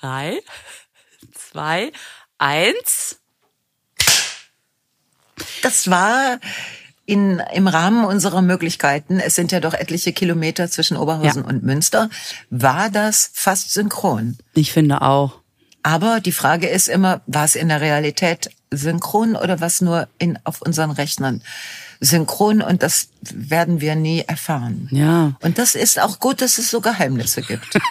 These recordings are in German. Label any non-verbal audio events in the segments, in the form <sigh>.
Drei, zwei, eins. Das war in, im Rahmen unserer Möglichkeiten, es sind ja doch etliche Kilometer zwischen Oberhausen Ja. und Münster, war das fast synchron. Ich finde auch. Aber die Frage ist immer, war es in der Realität synchron oder was nur in, auf unseren Rechnern synchron? Und das werden wir nie erfahren. Ja. Und das ist auch gut, dass es so Geheimnisse gibt. <laughs>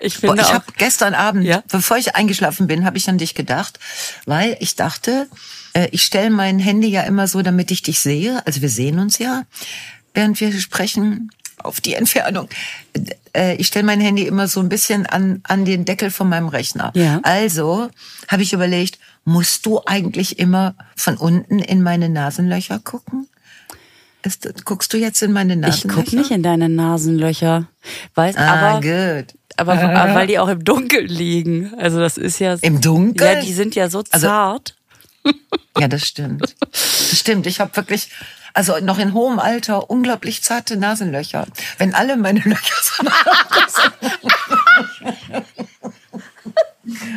Ich Boah, finde ich auch. habe gestern Abend, Ja? bevor ich eingeschlafen bin, habe ich an dich gedacht, weil ich dachte, äh, ich stelle mein Handy ja immer so, damit ich dich sehe. Also wir sehen uns ja, während wir sprechen auf die Entfernung. Äh, Ich stelle mein Handy immer so ein bisschen an, an den Deckel von meinem Rechner. Ja. Also habe ich überlegt, musst du eigentlich immer von unten in meine Nasenlöcher gucken? Ist, guckst du jetzt in meine ich Nasenlöcher? guck nicht in deine Nasenlöcher. Weiß, Ah, aber, gut. Aber, <laughs> aber weil die auch im Dunkeln liegen. Also das ist ja. Im Dunkeln? Ja, die sind ja so Also- zart. <laughs> Ja, das stimmt. Das stimmt. Ich habe wirklich, also noch in hohem Alter, unglaublich zarte Nasenlöcher. Wenn alle meine Löcher so <laughs>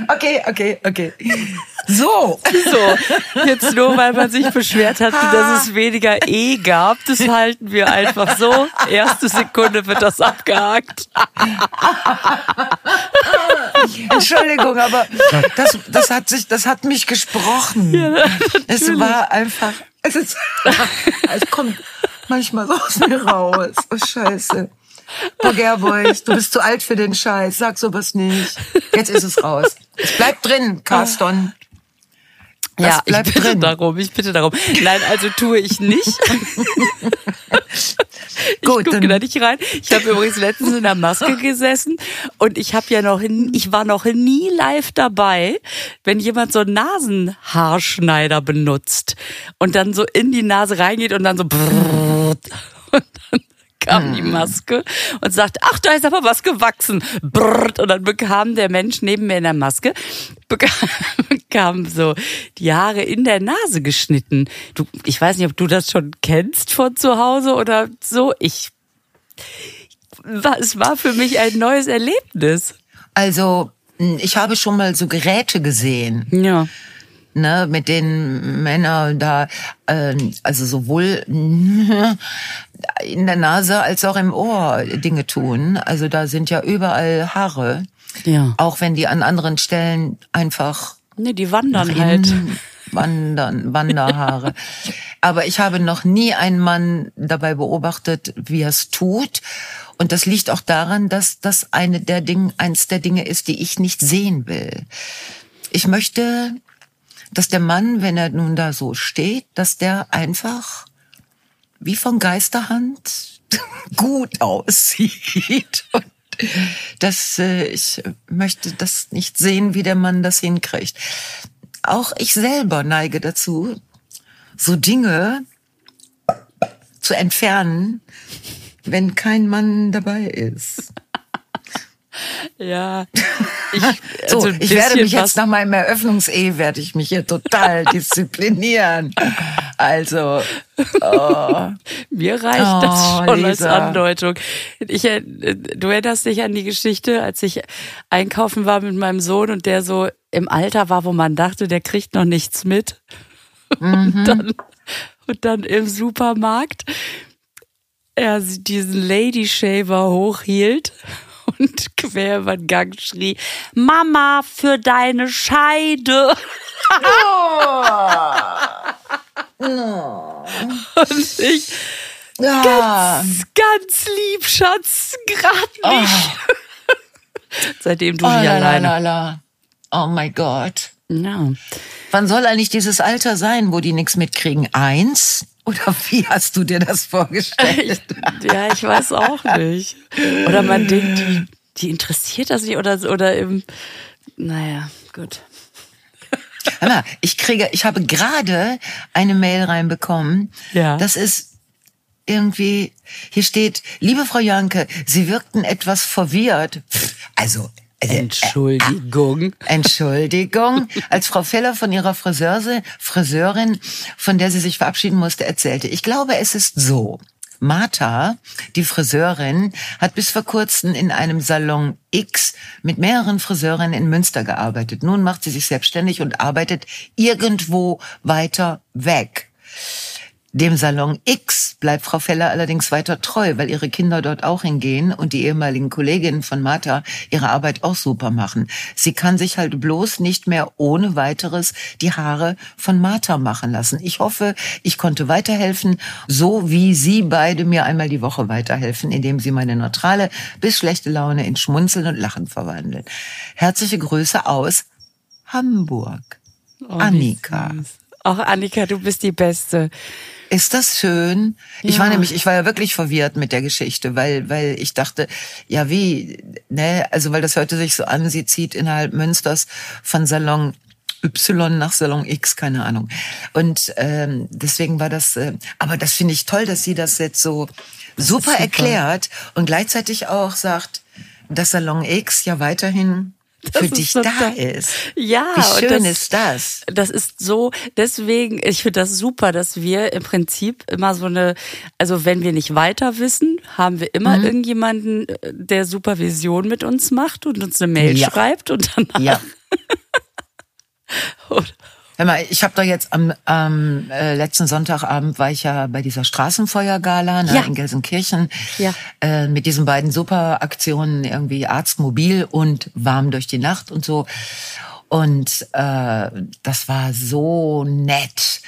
Okay, okay, okay. So. So, jetzt nur weil man sich beschwert hat, dass es weniger E gab, das halten wir einfach so. Erste Sekunde wird das abgehakt. Entschuldigung, aber das, das hat sich, das hat mich gesprochen. es war einfach, es ist, <laughs> es kommt manchmal so aus mir raus. Oh, Scheiße. Gerboys, du bist zu alt für den Scheiß. Sag sowas nicht. Jetzt ist es raus. Es bleibt drin, Carston. Das ja, ich bitte drin. darum, ich bitte darum. Nein, also tue ich nicht. <laughs> Ich Gut, gucke dann- da nicht rein. Ich habe übrigens letztens in der Maske <laughs> gesessen und ich habe ja noch, ich war noch nie live dabei, wenn jemand so einen Nasenhaarschneider benutzt und dann so in die Nase reingeht und dann so brrrt. und dann kam die Maske und sagte, ach, da ist aber was gewachsen. Brrrt. Und dann bekam der Mensch neben mir in der Maske, <laughs> bekam, so die Haare in der Nase geschnitten. Du, ich weiß nicht, ob du das schon kennst von zu Hause oder so. Ich, es war für mich ein neues Erlebnis. Also, mh, ich habe schon mal so Geräte gesehen, Ja. ne, mit denen Männer da, äh, also sowohl <laughs> in der Nase als auch im Ohr Dinge tun. Also da sind ja überall Haare. Ja. Auch wenn die an anderen Stellen einfach Nee, die wandern halt. wandern, Wanderhaare. <laughs> Aber ich habe noch nie einen Mann dabei beobachtet, wie er es tut. Und das liegt auch daran, dass das eine der Dinge, eins der Dinge ist, die ich nicht sehen will. Ich möchte, dass der Mann, wenn er nun da so steht, dass der einfach wie von Geisterhand <laughs> gut aussieht. Und dass äh, ich möchte das nicht sehen, wie der Mann das hinkriegt. Auch ich selber neige dazu, so Dinge zu entfernen, wenn kein Mann dabei ist. Ja. <laughs> Ich, So, also ein ich werde mich jetzt nach meinem Eröffnungs-E werde ich mich hier total <laughs> disziplinieren. Also, oh, <laughs> Mir reicht Oh, das schon als Lisa. Andeutung. Ich, du erinnerst dich an die Geschichte, als ich einkaufen war mit meinem Sohn und der so im Alter war, wo man dachte, der kriegt noch nichts mit. Und, dann, und dann im Supermarkt er diesen Lady Shaver hochhielt und <laughs> quer über den Gang schrie, Mama, für deine Scheide. Und ich, ja, ganz lieb, Schatz, gerade nicht. <laughs> Seitdem du oh, nicht la, alleine. la, la. oh mein Gott. Ja. Wann soll eigentlich dieses Alter sein, wo die nichts mitkriegen? Eins? Oder wie hast du dir das vorgestellt? ja, ich weiß auch nicht. Oder man denkt, die, die interessiert das nicht oder, oder im, naja, gut. Mal, ich kriege, ich habe gerade eine Mail reinbekommen. Ja. Das ist irgendwie, hier steht, liebe Frau Janke, Sie wirkten etwas verwirrt. Also, äh, Entschuldigung. Entschuldigung. Als Frau Feller von ihrer Friseuse, Friseurin, von der sie sich verabschieden musste, erzählte. Ich glaube, es ist so. Martha, die Friseurin, hat bis vor kurzem in einem Salon X mit mehreren Friseurinnen in Münster gearbeitet. Nun macht sie sich selbstständig und arbeitet irgendwo weiter weg. Dem Salon X bleibt Frau Feller allerdings weiter treu, weil ihre Kinder dort auch hingehen und die ehemaligen Kolleginnen von Martha ihre Arbeit auch super machen. Sie kann sich halt bloß nicht mehr ohne weiteres die Haare von Martha machen lassen. Ich hoffe, ich konnte weiterhelfen, so wie Sie beide mir einmal die Woche weiterhelfen, indem Sie meine neutrale bis schlechte Laune in Schmunzeln und Lachen verwandeln. Herzliche Grüße aus Hamburg. Oh, Annika. Ach, Annika, du bist die Beste. Ist das schön? Ich Ja. war nämlich, ich war ja wirklich verwirrt mit der Geschichte, weil, weil ich dachte, ja wie, ne, also weil das hörte sich so an, sie zieht innerhalb Münsters von Salon Y nach Salon X, keine Ahnung. Und ähm, deswegen war das, äh, aber das finde ich toll, dass sie das jetzt so super, super. erklärt und gleichzeitig auch sagt, dass Salon X ja weiterhin Das <laughs> für dich so da ist. Ja, Wie schön das- ist das? Das ist so, deswegen, ich finde das super, dass wir im Prinzip immer so eine, also wenn wir nicht weiter wissen, haben wir immer Mhm. irgendjemanden, äh, der Supervision mit uns macht und uns eine Mail Ja. schreibt und danach. Ja. <laughs> Und- Hör mal, ich habe doch jetzt am, am äh, letzten Sonntagabend war ich ja bei dieser Straßenfeuergala ne, Ja. in Gelsenkirchen Ja. äh, mit diesen beiden super Aktionen irgendwie Arztmobil und warm durch die Nacht und so und äh, das war so nett.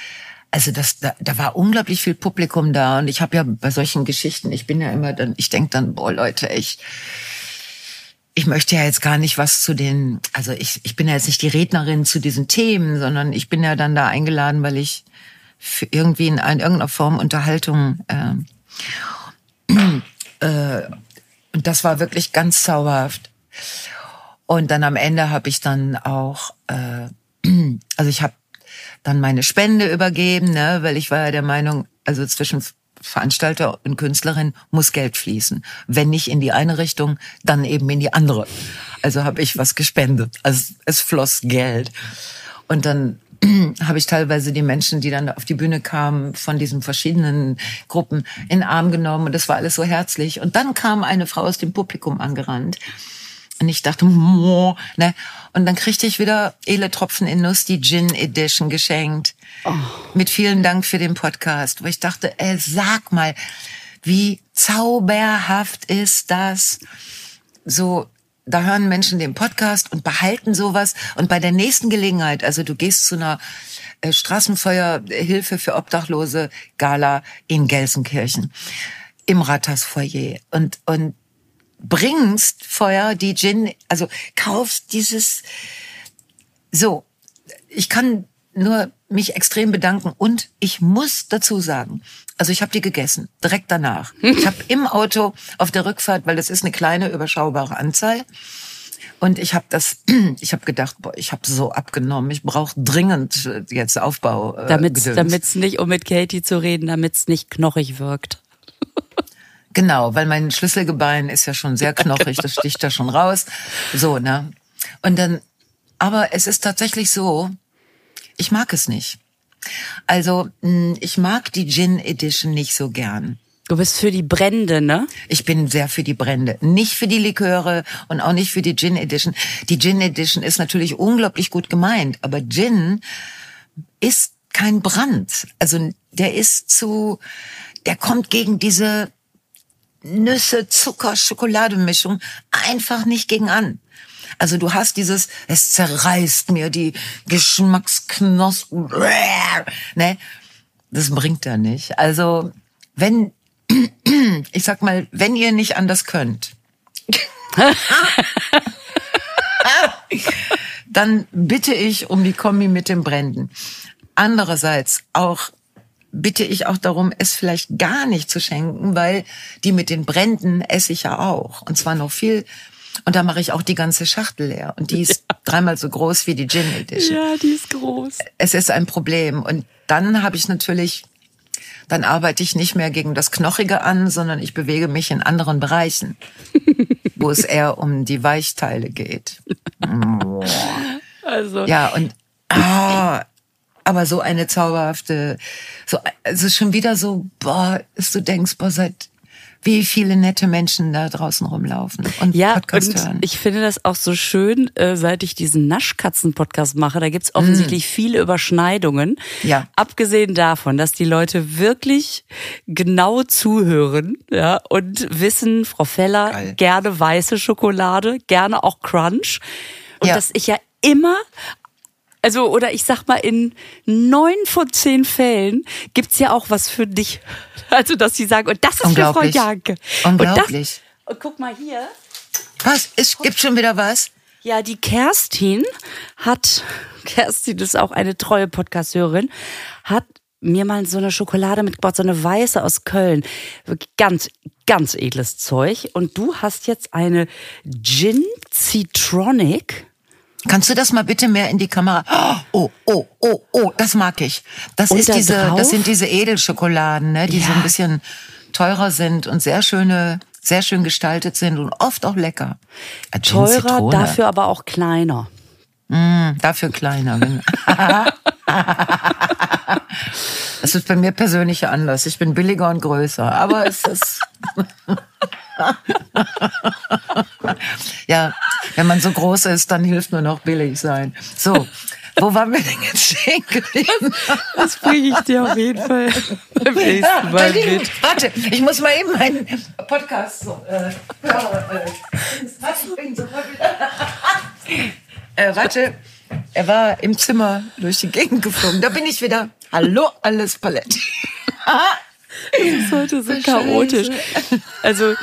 Also das, da, da war unglaublich viel Publikum da und ich habe ja bei solchen Geschichten, ich bin ja immer dann, ich denk dann, boah Leute, ich ich möchte ja jetzt gar nicht was zu den, also ich, ich bin ja jetzt nicht die Rednerin zu diesen Themen, sondern ich bin ja dann da eingeladen, weil ich für irgendwie in, ein- irgendeiner Form Unterhaltung ähm, äh, und das war wirklich ganz zauberhaft. Und dann am Ende habe ich dann auch, äh, <clears throat> also ich habe dann meine Spende übergeben, ne, weil ich war ja der Meinung, also zwischen Veranstalter und Künstlerin muss Geld fließen. Wenn nicht in die eine Richtung, dann eben in die andere. Also habe ich was gespendet. Also es floss Geld. Und dann <clears throat> habe ich teilweise die Menschen, die dann auf die Bühne kamen, von diesen verschiedenen Gruppen in Arm genommen und das war alles so herzlich. Und dann kam eine Frau aus dem Publikum angerannt und ich dachte, ne? Und dann kriegte ich wieder Ele Tropfen in Nuss, die Gin Edition geschenkt. Mit vielen Dank für den Podcast. Wo ich dachte, ey, sag mal, wie zauberhaft ist das? So, da hören Menschen den Podcast und behalten sowas. Und bei der nächsten Gelegenheit, also du gehst zu einer äh, Straßenfeuerhilfe für Obdachlose Gala in Gelsenkirchen im Rathausfoyer und, und bringst Feuer, die Gin, also kaufst dieses, so, ich kann nur mich extrem bedanken und ich muss dazu sagen, also ich habe die gegessen, direkt danach. <laughs> Ich habe im Auto auf der Rückfahrt, weil das ist eine kleine überschaubare Anzahl, und ich habe das, <clears throat> ich habe gedacht, boah, ich habe so abgenommen, ich brauche dringend äh, jetzt Aufbau. Äh, Damit's, Gedöns. damit's nicht, um mit Katie zu reden, damit's nicht knochig wirkt. <laughs> Genau, weil mein Schlüsselgebein ist ja schon sehr <laughs> knochig, das sticht da schon raus. So, ne? Und dann, aber es ist tatsächlich so, ich mag es nicht. Also, mh, ich mag die Gin Edition nicht so gern. Du bist für die Brände, ne? Ich bin sehr für die Brände. Nicht für die Liköre und auch nicht für die Gin Edition. Die Gin Edition ist natürlich unglaublich gut gemeint, aber Gin ist kein Brand. Also der ist zu, der kommt gegen diese Nüsse, Zucker, Schokolademischung einfach nicht gegen an. Also du hast dieses, es zerreißt mir die Geschmacksknospen, ne? Das bringt er nicht. Also wenn, <clears throat> ich sag mal, wenn ihr nicht anders könnt, <laughs> dann bitte ich um die Kombi mit den Bränden. Andererseits auch bitte ich auch darum, es vielleicht gar nicht zu schenken, weil die mit den Bränden esse ich ja auch. Und zwar noch viel. Und da mache ich auch die ganze Schachtel leer. Und die ist <laughs> dreimal so groß wie die Gin Edition. Ja, die ist groß. Es ist ein Problem. Und dann habe ich natürlich, dann arbeite ich nicht mehr gegen das Knochige an, sondern ich bewege mich in anderen Bereichen, <laughs> wo es eher um die Weichteile geht. Also, Ja, und ah, Aber so eine zauberhafte, so, also schon wieder so, boah, dass du denkst, boah, seit wie viele nette Menschen da draußen rumlaufen und Ja, Podcast und hören. ich finde das auch so schön, äh, seit ich diesen Naschkatzen-Podcast mache. Da gibt's offensichtlich viele Überschneidungen. Mm. Ja. Abgesehen davon, dass die Leute wirklich genau zuhören ja, und wissen, Frau Feller, Geil. gerne weiße Schokolade, gerne auch Crunch. Und Ja. dass ich ja immer also, oder ich sag mal, in neun von zehn Fällen gibt's ja auch was für dich. <laughs> Also, dass sie sagen, und das ist für Frau. Janke. Unglaublich. Und, das, und guck mal hier. Was? Es gibt schon wieder was? Ja, die Kerstin hat, <laughs> Kerstin ist auch eine treue Podcast-Hörerin, hat mir mal so eine Schokolade mitgebracht, so eine weiße aus Köln. Ganz, ganz edles Zeug. Und du hast jetzt eine Gin Citronic. Kannst du das mal bitte mehr in die Kamera? Oh, oh, oh, oh, das mag ich. Das Und ist da diese, drauf? das sind diese Edelschokoladen, ne, die so Ja. ein bisschen teurer sind und sehr schöne, sehr schön gestaltet sind und oft auch lecker. Gin Teurer, dafür aber auch kleiner. Dafür kleiner. genau. <laughs> Das ist bei mir persönlicher Anlass. Ich bin billiger und größer, aber es ist <laughs> <laughs> ja, wenn man so groß ist, dann hilft nur noch billig sein. So, wo waren wir denn jetzt stehen geblieben? Das bringe ich dir auf jeden Fall beim nächsten Mal mit. Warte, ich muss mal eben meinen Podcast so, äh, äh, warte, ich bin sofort wieder. <laughs> äh, warte, er war im Zimmer durch die Gegend geflogen. Da bin ich wieder. Hallo, alles Paletti. <laughs> Das ist heute so chaotisch. Also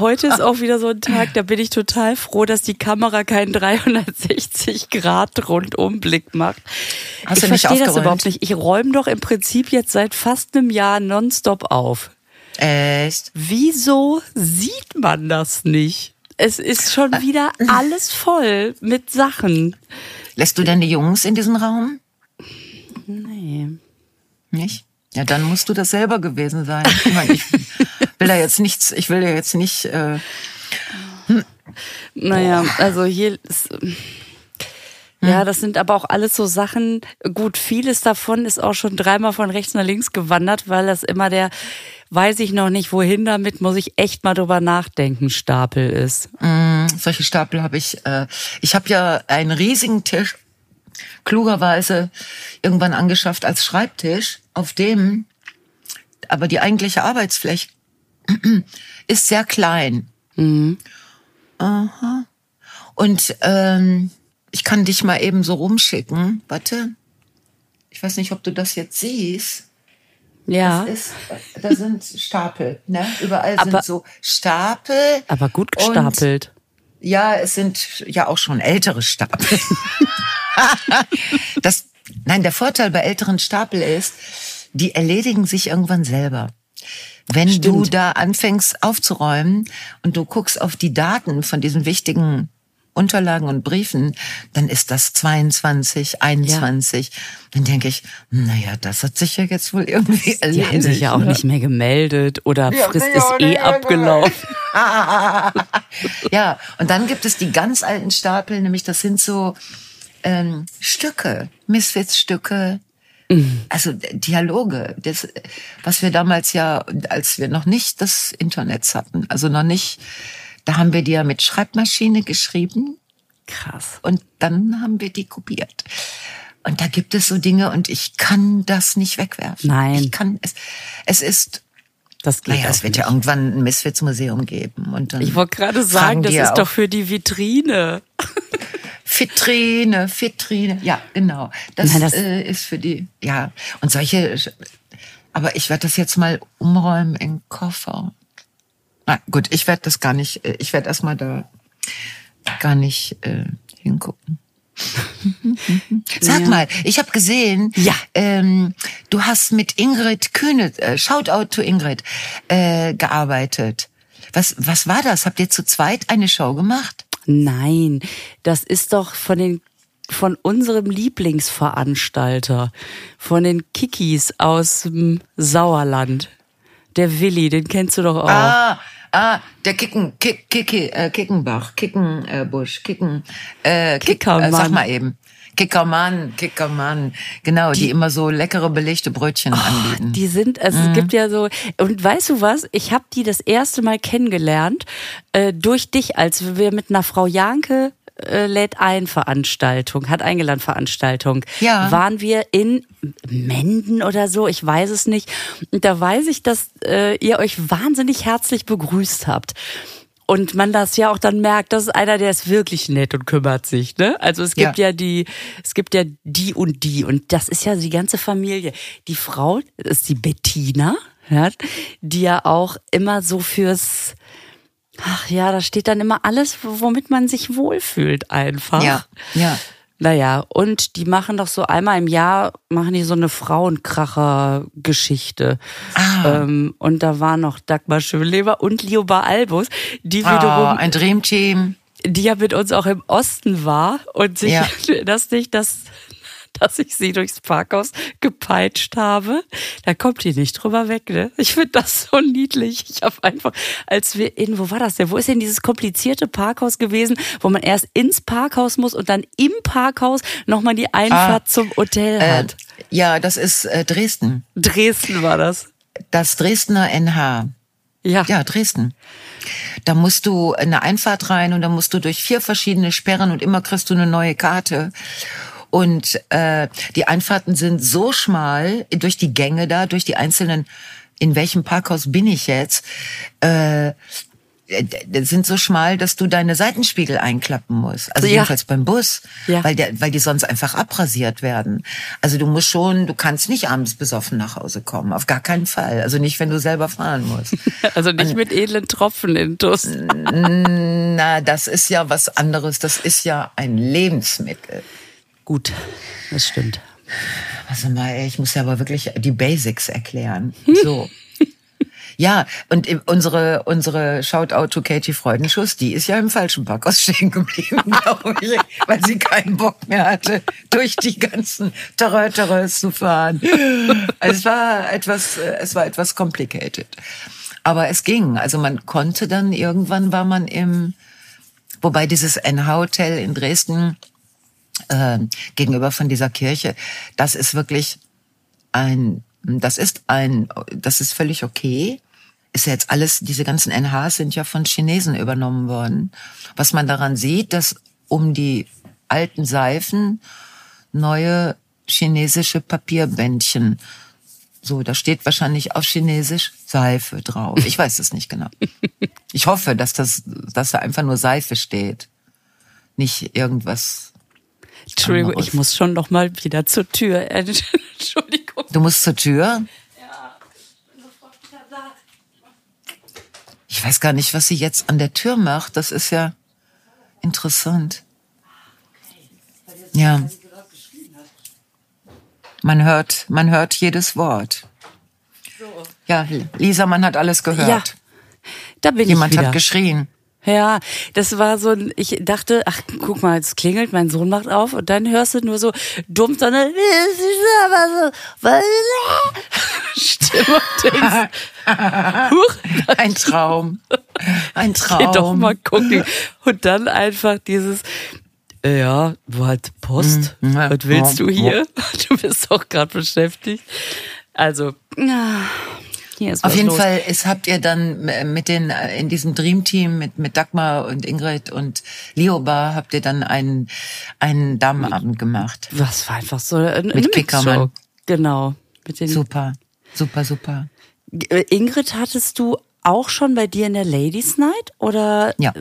heute ist auch wieder so ein Tag, da bin ich total froh, dass die Kamera keinen 360 Grad Rundumblick macht. Hast ich du verstehe das überhaupt nicht. Ich räume doch im Prinzip jetzt seit fast einem Jahr nonstop auf. Echt? Wieso sieht man das nicht? Es ist schon wieder alles voll mit Sachen. Lässt du denn die Jungs in diesen Raum? Nee. Nicht? Ja, dann musst du das selber gewesen sein. Ich, meine, ich will da jetzt nichts, ich will ja jetzt nicht. Äh, Naja, also hier ist. Ja, das sind aber auch alles so Sachen. Gut, vieles davon ist auch schon dreimal von rechts nach links gewandert, weil das immer der, weiß ich noch nicht, wohin damit, muss ich echt mal drüber nachdenken, Stapel ist. solche Stapel habe ich. Äh, ich habe ja einen riesigen Tisch, klugerweise irgendwann angeschafft als Schreibtisch, auf dem aber die eigentliche Arbeitsfläche <clears throat> ist sehr klein. Aha. Und ähm, ich kann dich mal eben so rumschicken. Warte. Ich weiß nicht, ob du das jetzt siehst. Ja, Das ist, da sind Stapel, ne? Überall Aber- sind so Stapel. aber gut gestapelt. ja, es sind ja auch schon ältere Stapel. <laughs> das, nein, der Vorteil bei älteren Stapel ist, die erledigen sich irgendwann selber. Wenn du Stimmt. da anfängst aufzuräumen und du guckst auf die Daten von diesen wichtigen Unterlagen und Briefen, dann ist das 22, 21. Dann denke ich, naja, das hat sich ja jetzt wohl irgendwie Die erledigt. haben sich ja auch ne? nicht mehr gemeldet oder Ja, Frist ist eh abgelaufen. <laughs> ja, und dann gibt es die ganz alten Stapel, nämlich das sind so ähm, Stücke, Misfits-Stücke, also Dialoge, das, was wir damals ja, als wir noch nicht das Internet hatten, also noch nicht, da haben wir die ja mit Schreibmaschine geschrieben Krass. und dann haben wir die kopiert. Und da gibt es so Dinge und ich kann das nicht wegwerfen. Nein. Ich kann es. Es ist Das geht naja, es wird nicht. ja irgendwann ein Misfits-Museum geben. Und dann Ich wollte gerade sagen, das ja ist doch für die Vitrine. <laughs> Vitrine, Vitrine. Ja, genau. Das, Nein, das- äh, ist für die, ja. Und solche, aber ich werde das jetzt mal umräumen in Koffer. Na gut, ich werde das gar nicht, äh, ich werde erstmal da gar nicht äh, hingucken. <laughs> Sag Ja. mal, ich habe gesehen, Ja. ähm, du hast mit Ingrid Kühne, äh, Shoutout to Ingrid, äh, gearbeitet. Was, was war das? Habt ihr zu zweit eine Show gemacht? Nein, das ist doch von den von unserem Lieblingsveranstalter, von den Kikis aus dem Sauerland. Der Willi, den kennst du doch auch. Ah, ah, der Kicken, Kick, Kicki, äh, Kickenbach, Kickenbusch, Kicken, äh, Kick, Kickermann. äh, sag mal eben. Kickermann, Kickermann. Genau, die, die, immer so leckere belegte Brötchen oh, anbieten. Die sind, also mhm. es gibt ja so, und weißt du was, ich habe die das erste Mal kennengelernt äh, durch dich, als wir mit einer Frau Janke äh, lädt ein Veranstaltung, hat eingeladen Veranstaltung. Ja. Waren wir in Menden oder so, ich weiß es nicht. Und da weiß ich, dass äh, ihr euch wahnsinnig herzlich begrüßt habt. Und man das ja auch dann merkt, das ist einer, der ist wirklich nett und kümmert sich, ne? Also es gibt ja. ja die, es gibt ja die und die und das ist ja die ganze Familie. Die Frau ist die Bettina, ja, die ja auch immer so fürs, ach ja, da steht dann immer alles, womit man sich wohlfühlt einfach. Ja, ja. Naja, und die machen doch so einmal im Jahr, machen die so eine Frauenkracher-Geschichte. Ah. Ähm, und da war noch Dagmar Schönleber und Lioba Albus, die ah, wiederum... Oh, ein Dreamteam. Die ja mit uns auch im Osten war und sich, ja. <laughs> das nicht, dass <laughs> dass ich sie durchs Parkhaus gepeitscht habe. Da kommt die nicht drüber weg, ne? Ich finde das so niedlich. Ich habe einfach, als wir in, wo war das denn? Wo ist denn dieses komplizierte Parkhaus gewesen, wo man erst ins Parkhaus muss und dann im Parkhaus nochmal die Einfahrt ah, zum Hotel äh, hat? Ja, das ist äh, Dresden. Dresden war das. Das Dresdner NH. Ja. Ja, Dresden. Da musst du eine Einfahrt rein und dann musst du durch vier verschiedene Sperren und immer kriegst du eine neue Karte. Und äh, die Einfahrten sind so schmal durch die Gänge da, durch die einzelnen, in welchem Parkhaus bin ich jetzt? Äh, sind so schmal, dass du deine Seitenspiegel einklappen musst. Also ja. jedenfalls beim Bus, ja. weil, der, weil die sonst einfach abrasiert werden. Also du musst schon, du kannst nicht abends besoffen nach Hause kommen, auf gar keinen Fall. Also nicht, wenn du selber fahren musst. <laughs> also nicht Und, mit edlen Tropfen in Duss. Na, das ist ja was anderes. Das ist ja ein Lebensmittel. Gut, das stimmt. Also mal, ich muss ja aber wirklich die Basics erklären. So. Ja, und unsere, unsere Shoutout to Katie Freudenschuss, die ist ja im falschen Parkhaus stehen geblieben, <laughs> glaube ich, weil sie keinen Bock mehr hatte, durch die ganzen Terröteres zu fahren. Also es war etwas, es war etwas complicated. Aber es ging. Also man konnte dann, irgendwann war man im, wobei dieses NH-Hotel in Dresden, äh, gegenüber von dieser Kirche, das ist wirklich ein, das ist ein, das ist völlig okay. Ist ja jetzt alles, diese ganzen NHs sind ja von Chinesen übernommen worden. Was man daran sieht, dass um die alten Seifen neue chinesische Papierbändchen so, da steht wahrscheinlich auf Chinesisch Seife drauf. Ich weiß es nicht genau. Ich hoffe, dass das, dass da einfach nur Seife steht. Nicht irgendwas Entschuldigung, ich muss schon noch mal wieder zur Tür. <laughs> Entschuldigung. Du musst zur Tür? Ja, ich bin sofort wieder da. Ich weiß gar nicht, was sie jetzt an der Tür macht. Das ist ja interessant. Ja. Man hört, man hört jedes Wort. Ja, Lisa, man hat alles gehört. Ja, da bin Jemand ich wieder. hat geschrien. Ja, das war so ein, ich dachte, ach, guck mal, es klingelt, mein Sohn macht auf und dann hörst du nur so dumm so eine <laughs> Stimme und denkst, <laughs> Huch, ein Traum. Ein Traum. <laughs> Geh doch mal gucken. Und dann einfach dieses, ja, war halt Post. Mhm. Was willst du hier? Du bist doch gerade beschäftigt. Also, hier ist Auf jeden los. Fall ist, habt ihr dann mit den in diesem Dream Team mit mit Dagmar und Ingrid und Leobar habt ihr dann einen einen Damenabend gemacht. Was war einfach so eine, mit Kickermann. Genau. Mit den super, super, super. Äh, Ingrid hattest du auch schon bei dir in der Ladies Night oder ja.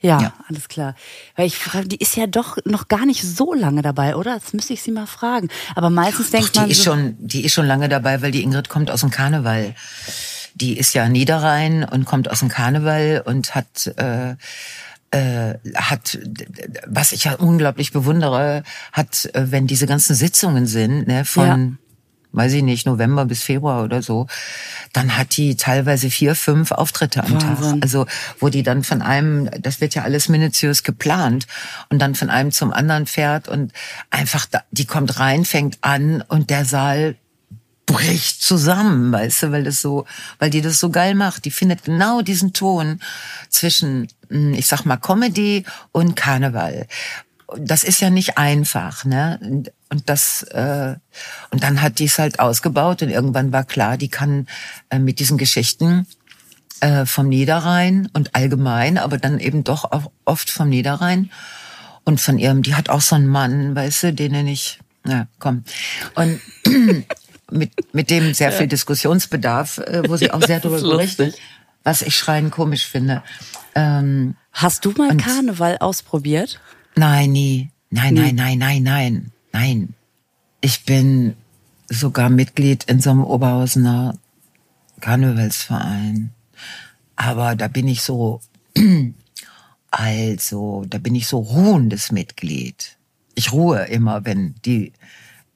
Ja, ja, alles klar. Weil ich frage, die ist ja doch noch gar nicht so lange dabei, oder? Das müsste ich sie mal fragen. Aber meistens denkt doch, man. Die ist, so schon, die ist schon lange dabei, weil die Ingrid kommt aus dem Karneval. Die ist ja Niederrhein und kommt aus dem Karneval und hat äh, äh, hat, was ich ja unglaublich bewundere, hat, äh, wenn diese ganzen Sitzungen sind, ne, von weiß ich nicht, November bis Februar oder so, dann hat die teilweise vier, fünf Auftritte am Wahnsinn. Tag. Also wo die dann von einem, das wird ja alles minutiös geplant und dann von einem zum anderen fährt und einfach, da, die kommt rein, fängt an und der Saal bricht zusammen, weißt du, weil das so, weil die das so geil macht. Die findet genau diesen Ton zwischen, hm, ich sag mal, Comedy und Karneval. das ist ja nicht einfach, ne? Und, das äh, und dann hat die es halt ausgebaut und irgendwann war klar, die kann äh, mit diesen Geschichten äh, vom Niederrhein und allgemein, aber dann eben doch auch oft vom Niederrhein und von ihrem, die hat auch so einen Mann, weißt du, den nenne ich, na komm. Und <clears throat> mit, mit dem sehr viel Diskussionsbedarf, äh, wo sie auch sehr darüber berichtet, was ich schreien komisch finde. Ähm, Hast du mal Karneval ausprobiert? Nein, nie. Nein, nein, nein, nein, nein, nein. Ich bin sogar Mitglied in so einem Oberhausener Karnevalsverein. Aber da bin ich so, <clears throat> also, da bin ich so ruhendes Mitglied. Ich ruhe immer, wenn die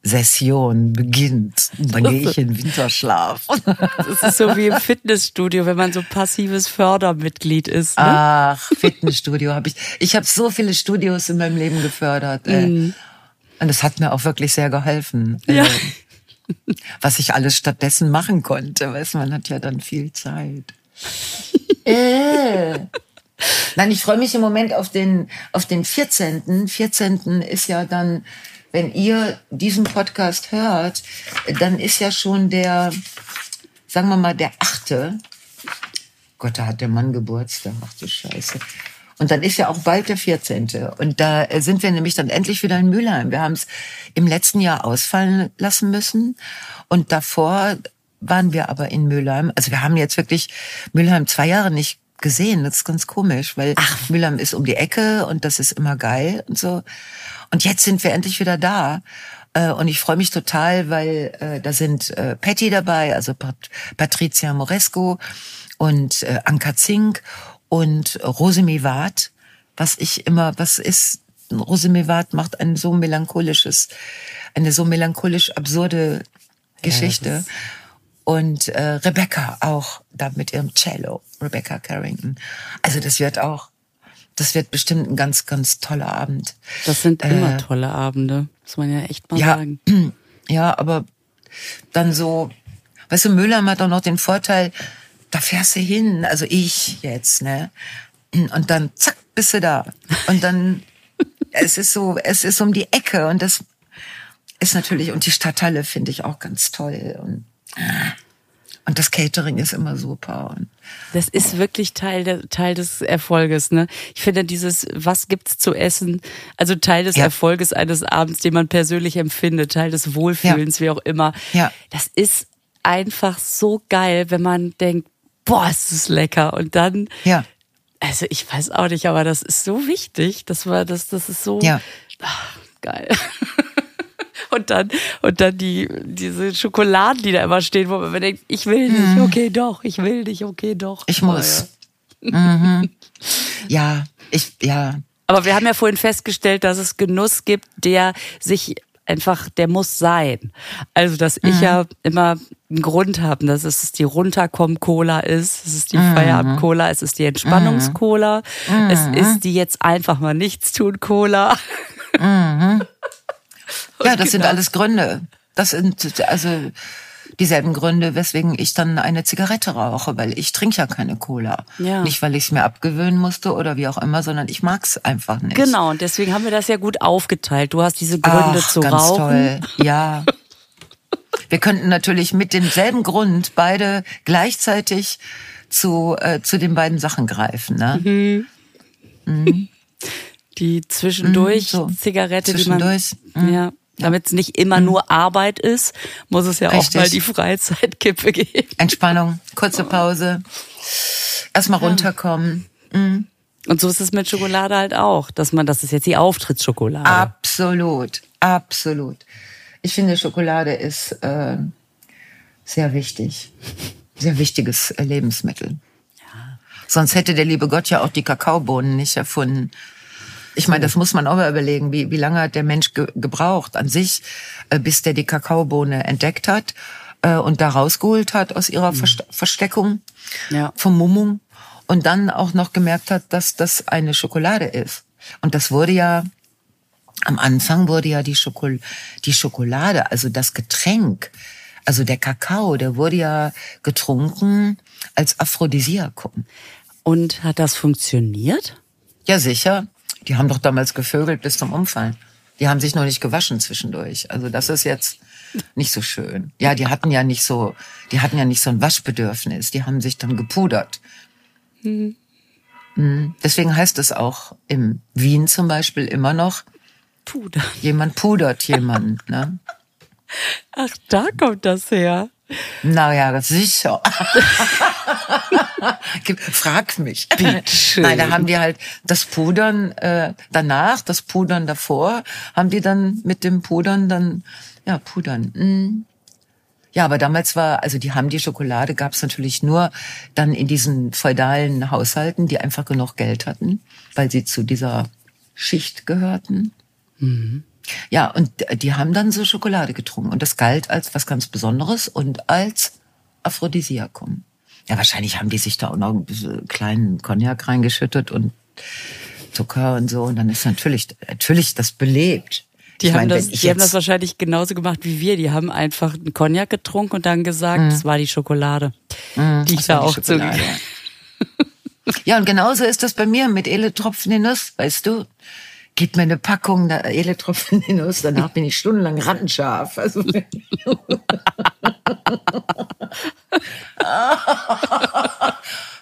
Session beginnt. Dann gehe ich in Winterschlaf. <laughs> Das ist so wie im Fitnessstudio, wenn man so passives Fördermitglied ist. Ne? Ach, Fitnessstudio habe ich. Ich habe so viele Studios in meinem Leben gefördert. Mm. Und es hat mir auch wirklich sehr geholfen. Ja. <laughs> Was ich alles stattdessen machen konnte. Weiß man hat ja dann viel Zeit. <laughs> äh. Nein, ich freue mich im Moment auf den, auf den 14. 14. ist ja dann, wenn ihr diesen Podcast hört, dann ist ja schon der, sagen wir mal, der achte. Gott, da hat der Mann Geburtstag. Ach du Scheiße. Und dann ist ja auch bald der 14. Und da sind wir nämlich dann endlich wieder in Mülheim. Wir haben es im letzten Jahr ausfallen lassen müssen. Und davor waren wir aber in Mülheim. Also wir haben jetzt wirklich Mülheim zwei Jahre nicht gesehen. Das ist ganz komisch, weil Ach. Mülheim ist um die Ecke und das ist immer geil und so. Und jetzt sind wir endlich wieder da. Äh, und ich freue mich total, weil äh, da sind äh, Patty dabei, also Pat Patricia Moresco und äh, Anka Zink und Rosemi Ward, was ich immer, was ist, Rosemi Ward macht ein so melancholisches, eine so melancholisch absurde Geschichte. Ja, und äh, Rebecca auch da mit ihrem Cello, Rebecca Carrington. Also das wird auch, das wird bestimmt ein ganz, ganz toller Abend. Das sind immer äh, tolle Abende, muss man ja echt mal ja, sagen. <clears throat> Ja, aber dann so, weißt du, Müller hat doch noch den Vorteil, da fährst du hin, also ich jetzt, ne? Und dann zack, bist du da. Und dann, <laughs> es ist so, es ist um die Ecke und das ist natürlich, und die Stadthalle finde ich auch ganz toll und und das Catering ist immer super. Das ist wirklich Teil, der, Teil des Erfolges. Ne? Ich finde dieses, was gibt's zu essen, also Teil des ja. Erfolges eines Abends, den man persönlich empfindet, Teil des Wohlfühlens, ja. wie auch immer. Ja. Das ist einfach so geil, wenn man denkt, boah, ist das lecker. Und dann, ja. also ich weiß auch nicht, aber das ist so wichtig. Das war, das, das ist so ja. ach, geil. <laughs> Und dann, und dann die, diese Schokoladen, die da immer stehen, wo man denkt, ich will nicht, mhm. okay, doch, ich will nicht, okay, doch. Ich muss. Ja. Mhm. <laughs> ja, ich, ja. Aber wir haben ja vorhin festgestellt, dass es Genuss gibt, der sich einfach, der muss sein. Also, dass ich mhm. ja immer einen Grund habe, dass es die Runterkommen-Cola ist, es ist die mhm. Feierabend-Cola, es ist die Entspannungs-Cola, mhm. es ist die jetzt einfach mal Nichtstun-Cola. Mhm. <laughs> Ja, das sind alles Gründe. Das sind also dieselben Gründe, weswegen ich dann eine Zigarette rauche, weil ich trinke ja keine Cola. Ja. Nicht, weil ich es mir abgewöhnen musste oder wie auch immer, sondern ich mag's einfach nicht. Genau, und deswegen haben wir das ja gut aufgeteilt. Du hast diese Gründe Ach, zu ganz rauchen. Toll. Ja. <laughs> wir könnten natürlich mit demselben Grund beide gleichzeitig zu, äh, zu den beiden Sachen greifen. Ne? Mhm. Mhm. Die zwischendurch mhm, so. Zigarette, zwischendurch. die man, mhm. ja, damit es nicht immer mhm. nur Arbeit ist, muss es ja Richtig. auch mal die Freizeitkippe geben. Entspannung, kurze Pause, erstmal runterkommen. Mhm. Und so ist es mit Schokolade halt auch, dass man, das ist jetzt die Auftrittsschokolade. Absolut, absolut. Ich finde, Schokolade ist äh, sehr wichtig, sehr wichtiges Lebensmittel. Ja. Sonst hätte der liebe Gott ja auch die Kakaobohnen nicht erfunden. Ich meine, das muss man auch mal überlegen, wie, wie lange hat der Mensch ge gebraucht an sich, äh, bis der die Kakaobohne entdeckt hat äh, und da rausgeholt hat aus ihrer mhm. Versteckung, ja. Vermummung und dann auch noch gemerkt hat, dass das eine Schokolade ist. Und das wurde ja, am Anfang wurde ja die, Schokol die Schokolade, also das Getränk, also der Kakao, der wurde ja getrunken als Aphrodisiakum. Und hat das funktioniert? Ja, sicher. Die haben doch damals gevögelt bis zum Umfallen. Die haben sich noch nicht gewaschen zwischendurch. Also das ist jetzt nicht so schön. Ja, die hatten ja nicht so, die hatten ja nicht so ein Waschbedürfnis. Die haben sich dann gepudert. Mhm. Deswegen heißt es auch im Wien zum Beispiel immer noch, Pudern. jemand pudert jemanden. Ne? Ach, da kommt das her. Naja, sicher. <laughs> Frag mich. Bitteschön. Nein, da haben die halt das Pudern äh, danach, das Pudern davor, haben die dann mit dem Pudern dann, ja, Pudern. Mm. Ja, aber damals war, also die haben die Schokolade gab es natürlich nur dann in diesen feudalen Haushalten, die einfach genug Geld hatten, weil sie zu dieser Schicht gehörten. Mhm. Ja, und die haben dann so Schokolade getrunken. Und das galt als was ganz Besonderes und als Aphrodisiakum. Ja, wahrscheinlich haben die sich da auch noch ein bisschen kleinen Cognac reingeschüttet und Zucker und so. Und dann ist natürlich, natürlich das belebt. Die, ich haben, mein, das, die haben das wahrscheinlich genauso gemacht wie wir. Die haben einfach einen Cognac getrunken und dann gesagt, es mm. war die Schokolade, mm, die ich da auch zu. Ja, und genauso ist das bei mir mit Eletropfen in Nuss, weißt du gib mir eine Packung Eletrophen in Nuss, danach bin ich stundenlang randenscharf. Also <laughs>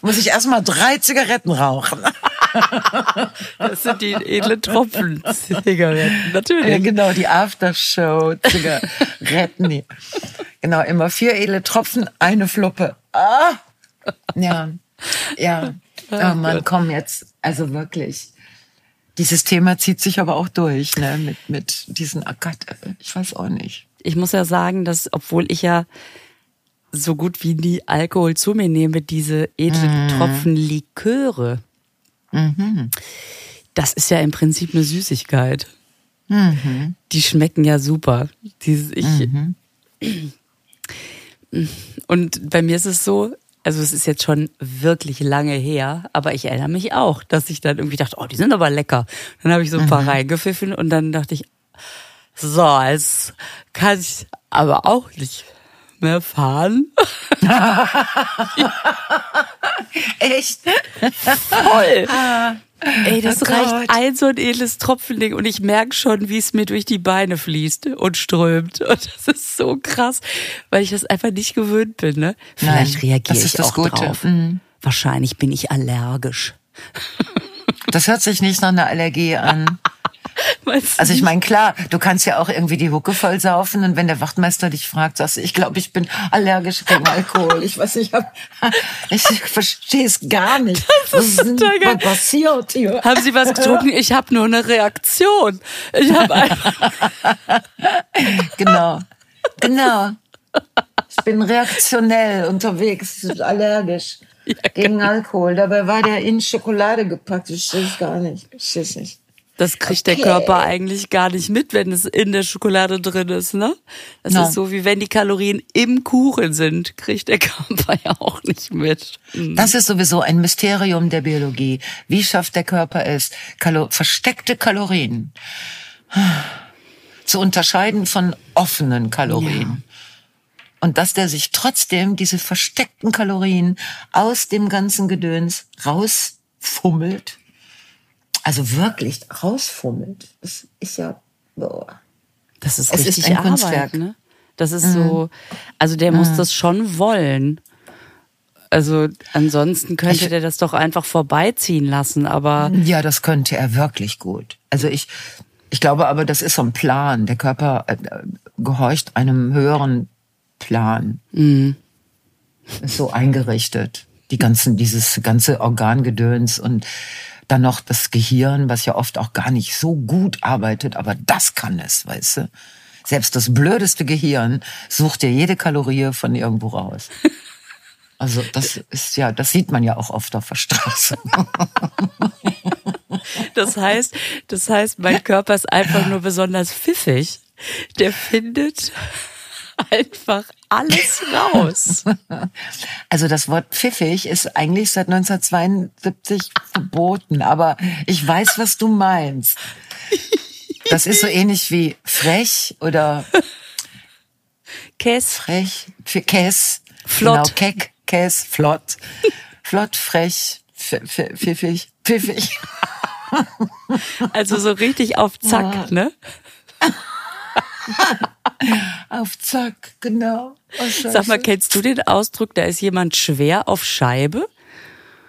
muss ich erstmal drei Zigaretten rauchen. <laughs> Das sind die edle Tropfen-Zigaretten, natürlich. Ja, genau, die Aftershow-Zigaretten. genau, immer vier edle Tropfen, eine Fluppe. Ah! Ja, ja. Oh Mann, komm jetzt. Also wirklich. Dieses Thema zieht sich aber auch durch, ne, mit, mit diesen Akat, ich weiß auch nicht. Ich muss ja sagen, dass, obwohl ich ja so gut wie nie Alkohol zu mir nehme, diese edlen mhm. Tropfen Liköre, mhm. das ist ja im Prinzip eine Süßigkeit. Mhm. Die schmecken ja super. Diese, ich, mhm. Und bei mir ist es so, also es ist jetzt schon wirklich lange her, aber ich erinnere mich auch, dass ich dann irgendwie dachte, oh, die sind aber lecker. Dann habe ich so ein paar mhm. reingepfiffen und dann dachte ich, so, jetzt kann ich aber auch nicht mehr fahren. <laughs> Echt? Voll. Ey, das oh reicht ein so ein edles Tropfending und ich merke schon, wie es mir durch die Beine fließt und strömt. Und das ist so krass, weil ich das einfach nicht gewöhnt bin. Ne? Vielleicht Nein, reagiere ich auch Gute. drauf. Mhm. Wahrscheinlich bin ich allergisch. Das hört sich nicht nach einer Allergie an. <laughs> <laughs> also ich meine, klar, du kannst ja auch irgendwie die Hucke voll saufen und wenn der Wachtmeister dich fragt, sagst du, ich glaube, ich bin allergisch gegen Alkohol. Ich weiß nicht, ich, <laughs> ich verstehe es gar nicht. Das ist was ist denn passiert hier? Haben Sie was <laughs> getrunken? Ich habe nur eine Reaktion. Ich habe einfach Genau. Genau. Ich bin reaktionell unterwegs, allergisch ja, gegen. Alkohol. Dabei war der in Schokolade gepackt. Ich es gar nicht. Ich es nicht. Das kriegt okay. der Körper eigentlich gar nicht mit, wenn es in der Schokolade drin ist, ne? Das no. ist so, wie wenn die Kalorien im Kuchen sind, kriegt der <laughs> Körper ja auch nicht mit. Mhm. Das ist sowieso ein Mysterium der Biologie. Wie schafft der Körper es, Kalo versteckte Kalorien zu unterscheiden von offenen Kalorien? Ja. Und dass der sich trotzdem diese versteckten Kalorien aus dem ganzen Gedöns rausfummelt also wirklich rausfummelt. Das ist ja, boah. Das ist es richtig ist ein Arbeit, Kunstwerk. Ne? Das ist mhm. so, also der mhm. muss das schon wollen. Also ansonsten könnte ich, der das doch einfach vorbeiziehen lassen, aber. Ja, das könnte er wirklich gut. Also ich, ich glaube aber, das ist so ein Plan. Der Körper äh, gehorcht einem höheren Plan. Mhm. Ist so eingerichtet. Die ganzen, dieses ganze Organgedöns und dann noch das Gehirn, was ja oft auch gar nicht so gut arbeitet, aber das kann es, weißt du? Selbst das blödeste Gehirn sucht dir jede Kalorie von irgendwo raus. <laughs> Also das ist ja, das sieht man ja auch oft auf der Straße. <laughs> Das heißt, das heißt, mein Körper ist einfach nur besonders pfiffig. Der findet <laughs> einfach alles raus. <laughs> Also das Wort pfiffig ist eigentlich seit 1972 verboten, aber ich weiß, was du meinst. Das ist so ähnlich wie frech oder Käs. Frech, Käs. Flott. Genau, keck, Käs, flott. Flott, frech, pfiffig, pfiffig. Also so richtig auf Zack, ne? <laughs> <laughs> Auf Zack, genau. Oh, Sag mal, kennst du den Ausdruck, da ist jemand schwer auf Scheibe?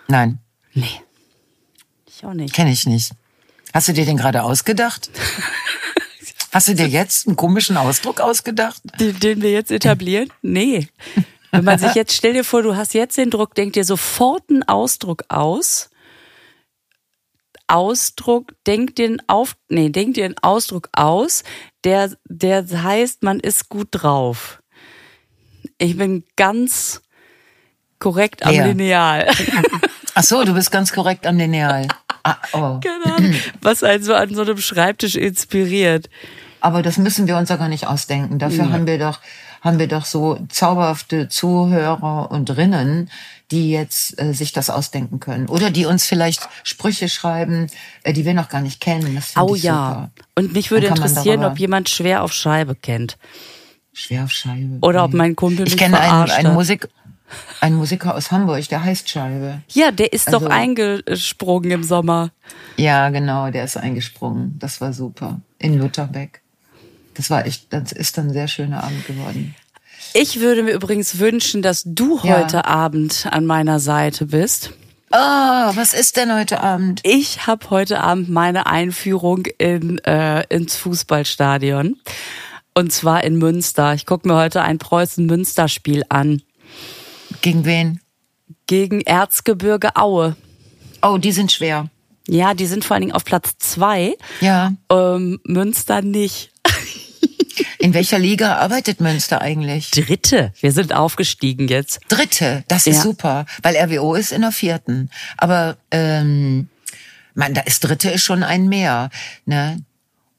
Nein, Nee. Ich auch nicht. kenne ich nicht. Hast du dir den gerade ausgedacht? <laughs> Hast du dir jetzt einen komischen Ausdruck ausgedacht? Den, den wir jetzt etablieren? Nee. Wenn man sich jetzt, stell dir vor, du hast jetzt den Druck, denk dir sofort einen Ausdruck aus. Ausdruck, denk den auf, nee, denk dir einen Ausdruck aus, der, der heißt, man ist gut drauf. Ich bin ganz korrekt am Wer? Lineal. <laughs> Ach so, du bist ganz korrekt am Lineal. Ah, oh. Ahnung, was einen so an so einem Schreibtisch inspiriert. Aber das müssen wir uns ja gar nicht ausdenken. Dafür haben wir doch, haben wir doch so zauberhafte Zuhörer und Rinnen, die jetzt äh, sich das ausdenken können. Oder die uns vielleicht Sprüche schreiben, äh, die wir noch gar nicht kennen. Das Oh ja. super. Und mich würde interessieren, ob jemand schwer auf Scheibe kennt. Schwer auf Scheibe. Oder ob mein Kumpel Ich mich kenne einen, einen. Musik, einen Musiker aus Hamburg, der heißt Scheibe. Ja, der ist doch Also- eingesprungen im Sommer. Ja, genau, der ist eingesprungen. Das war super. In Lutherbeck. Das war echt, das ist dann ein sehr schöner Abend geworden. Ich würde mir übrigens wünschen, dass du Ja. heute Abend an meiner Seite bist. Ah, was ist denn heute Abend? Ich habe heute Abend meine Einführung in, äh, ins Fußballstadion. Und zwar in Münster. Ich gucke mir heute ein Preußen-Münster-Spiel an. Gegen wen? Gegen Erzgebirge Aue. Oh, die sind schwer. Ja, die sind vor allen Dingen auf Platz zwei. Ja. Ähm, Münster nicht. In welcher Liga arbeitet Münster eigentlich? Dritte. Wir sind aufgestiegen jetzt. Dritte, das ist Ja. super, weil RWO ist in der vierten. Aber ähm, man, da ist Dritte ist schon ein mehr, ne?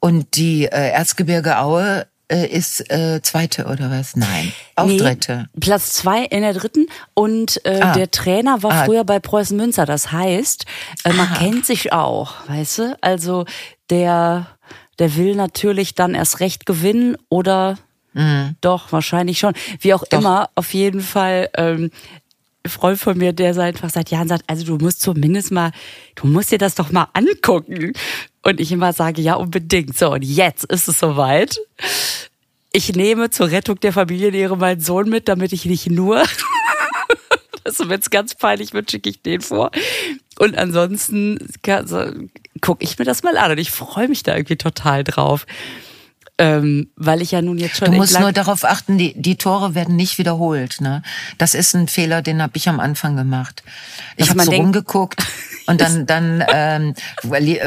Und die äh, Erzgebirge Aue äh, ist äh, Zweite oder was? Nein, auch Nee, Dritte. Platz zwei in der dritten und äh, Ah. der Trainer war Ah. früher bei Preußen Münster. Das heißt, äh, man kennt sich auch, weißt du? Also der, der will natürlich dann erst recht gewinnen oder doch, wahrscheinlich schon. Wie auch Mhm. Doch. immer, auf jeden Fall. Ähm, ein Freund von mir, der seit einfach seit Jahren sagt, also du musst zumindest mal, du musst dir das doch mal angucken. Und ich immer sage, ja, unbedingt. So, und jetzt ist es soweit. Ich nehme zur Rettung der Familienehre meinen Sohn mit, damit ich nicht nur, also wenn es ganz peinlich wird, schicke ich den vor. Und ansonsten gucke ich mir das mal an und ich freue mich da irgendwie total drauf. Ähm, weil ich ja nun jetzt schon Du musst nur darauf achten, die, die Tore werden nicht wiederholt. Ne? Das ist ein Fehler, den habe ich am Anfang gemacht. Ich habe so denkt- rumgeguckt und dann <laughs> dann, ähm,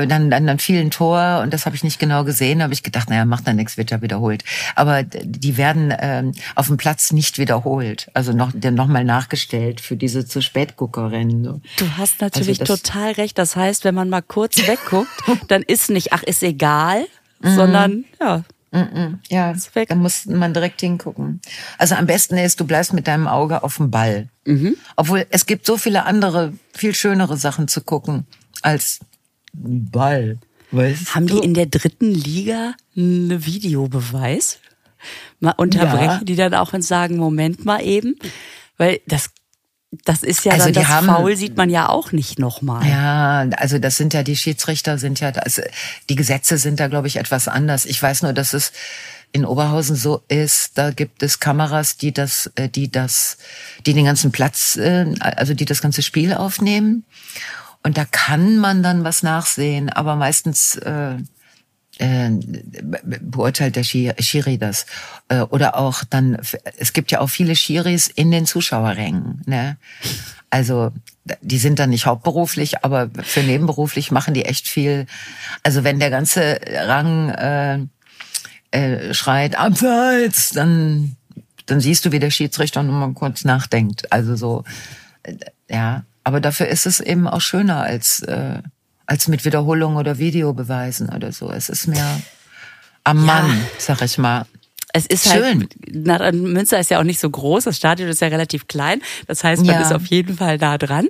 dann dann dann fiel ein Tor und das habe ich nicht genau gesehen. habe ich gedacht, naja, macht dann nichts, wird ja wiederholt. Aber die werden ähm, auf dem Platz nicht wiederholt, also noch noch mal nachgestellt für diese zu spät Guckerinnen. So. Du hast natürlich Also das- total recht. Das heißt, wenn man mal kurz wegguckt, <laughs> dann ist nicht, ach, ist egal, Mhm. sondern ja, Ja, Ist weg. da muss man direkt hingucken. Also am besten ist, du bleibst mit deinem Auge auf dem Ball. Mhm. Obwohl es gibt so viele andere, viel schönere Sachen zu gucken als Ball. Weißt haben du? die in der dritten Liga einen Videobeweis? Mal unterbrechen Ja. die dann auch und sagen, Moment mal eben, weil das das ist ja Also dann die das haben- Foul sieht man ja auch nicht nochmal. Ja, also das sind ja die Schiedsrichter sind ja, also die Gesetze sind da glaube ich etwas anders. Ich weiß nur, dass es in Oberhausen so ist, da gibt es Kameras, die das, äh, die das, die den ganzen Platz, äh, also die das ganze Spiel aufnehmen. Und da kann man dann was nachsehen, aber meistens äh, äh, be- beurteilt der Schi- Schiri das. Äh, Oder auch dann, es gibt ja auch viele Schiris in den Zuschauerrängen. Ne? Also die sind dann nicht hauptberuflich, aber für nebenberuflich machen die echt viel. Also wenn der ganze Rang äh, äh, schreit, abseits, dann, dann siehst du, wie der Schiedsrichter nur mal kurz nachdenkt. Also so, äh, ja. Aber dafür ist es eben auch schöner als, äh, als mit Wiederholung oder Videobeweisen oder so. Es ist mehr am Mann, sag ich mal. Es ist Schön. halt, Münster ist ja auch nicht so groß, das Stadion ist ja relativ klein, das heißt, man Ja. ist auf jeden Fall da dran.